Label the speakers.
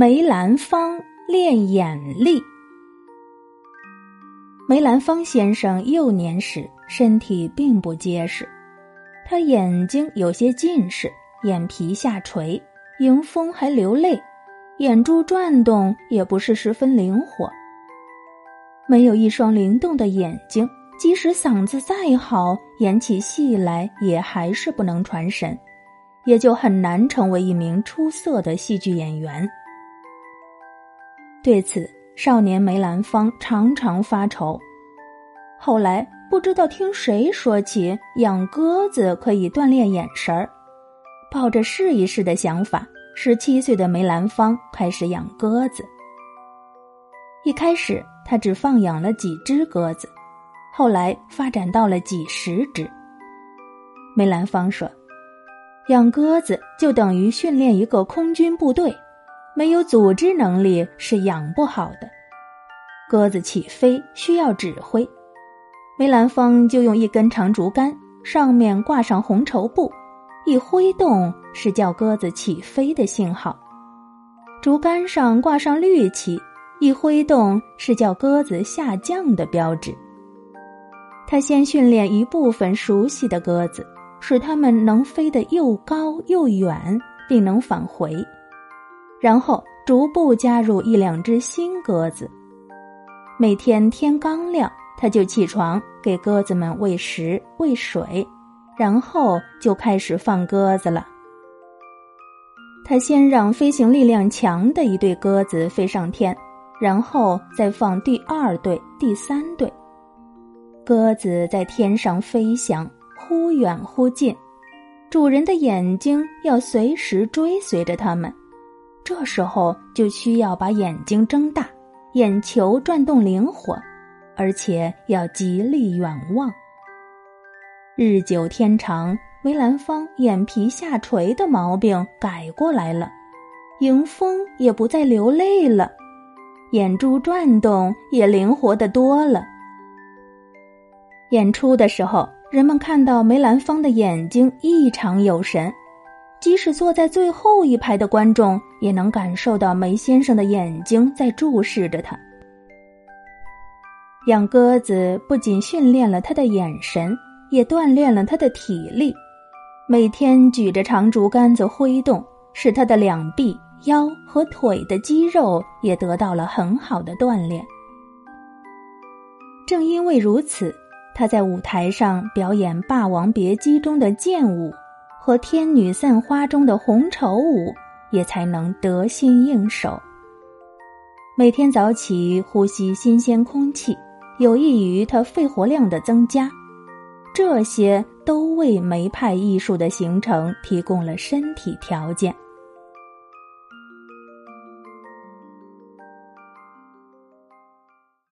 Speaker 1: 梅兰芳练眼力。梅兰芳先生幼年时身体并不结实，他眼睛有些近视，眼皮下垂，迎风还流泪，眼珠转动也不是十分灵活。没有一双灵动的眼睛，即使嗓子再好，演起戏来也还是不能传神，也就很难成为一名出色的戏剧演员。对此，少年梅兰芳常常发愁。后来不知道听谁说起养鸽子可以锻炼眼神儿，抱着试一试的想法，十七岁的梅兰芳开始养鸽子。一开始他只放养了几只鸽子，后来发展到了几十只。梅兰芳说：“养鸽子就等于训练一个空军部队。”没有组织能力是养不好的。鸽子起飞需要指挥，梅兰芳就用一根长竹竿，上面挂上红绸布，一挥动是叫鸽子起飞的信号；竹竿上挂上绿旗，一挥动是叫鸽子下降的标志。他先训练一部分熟悉的鸽子，使它们能飞得又高又远，并能返回。然后逐步加入一两只新鸽子。每天天刚亮，他就起床给鸽子们喂食喂水，然后就开始放鸽子了。他先让飞行力量强的一对鸽子飞上天，然后再放第二对、第三对。鸽子在天上飞翔，忽远忽近，主人的眼睛要随时追随着它们。这时候就需要把眼睛睁大，眼球转动灵活，而且要极力远望。日久天长，梅兰芳眼皮下垂的毛病改过来了，迎风也不再流泪了，眼珠转动也灵活的多了。演出的时候，人们看到梅兰芳的眼睛异常有神。即使坐在最后一排的观众，也能感受到梅先生的眼睛在注视着他。养鸽子不仅训练了他的眼神，也锻炼了他的体力。每天举着长竹竿子挥动，使他的两臂、腰和腿的肌肉也得到了很好的锻炼。正因为如此，他在舞台上表演《霸王别姬》中的剑舞。和《天女散花》中的红绸舞也才能得心应手。每天早起呼吸新鲜空气，有益于他肺活量的增加，这些都为梅派艺术的形成提供了身体条件。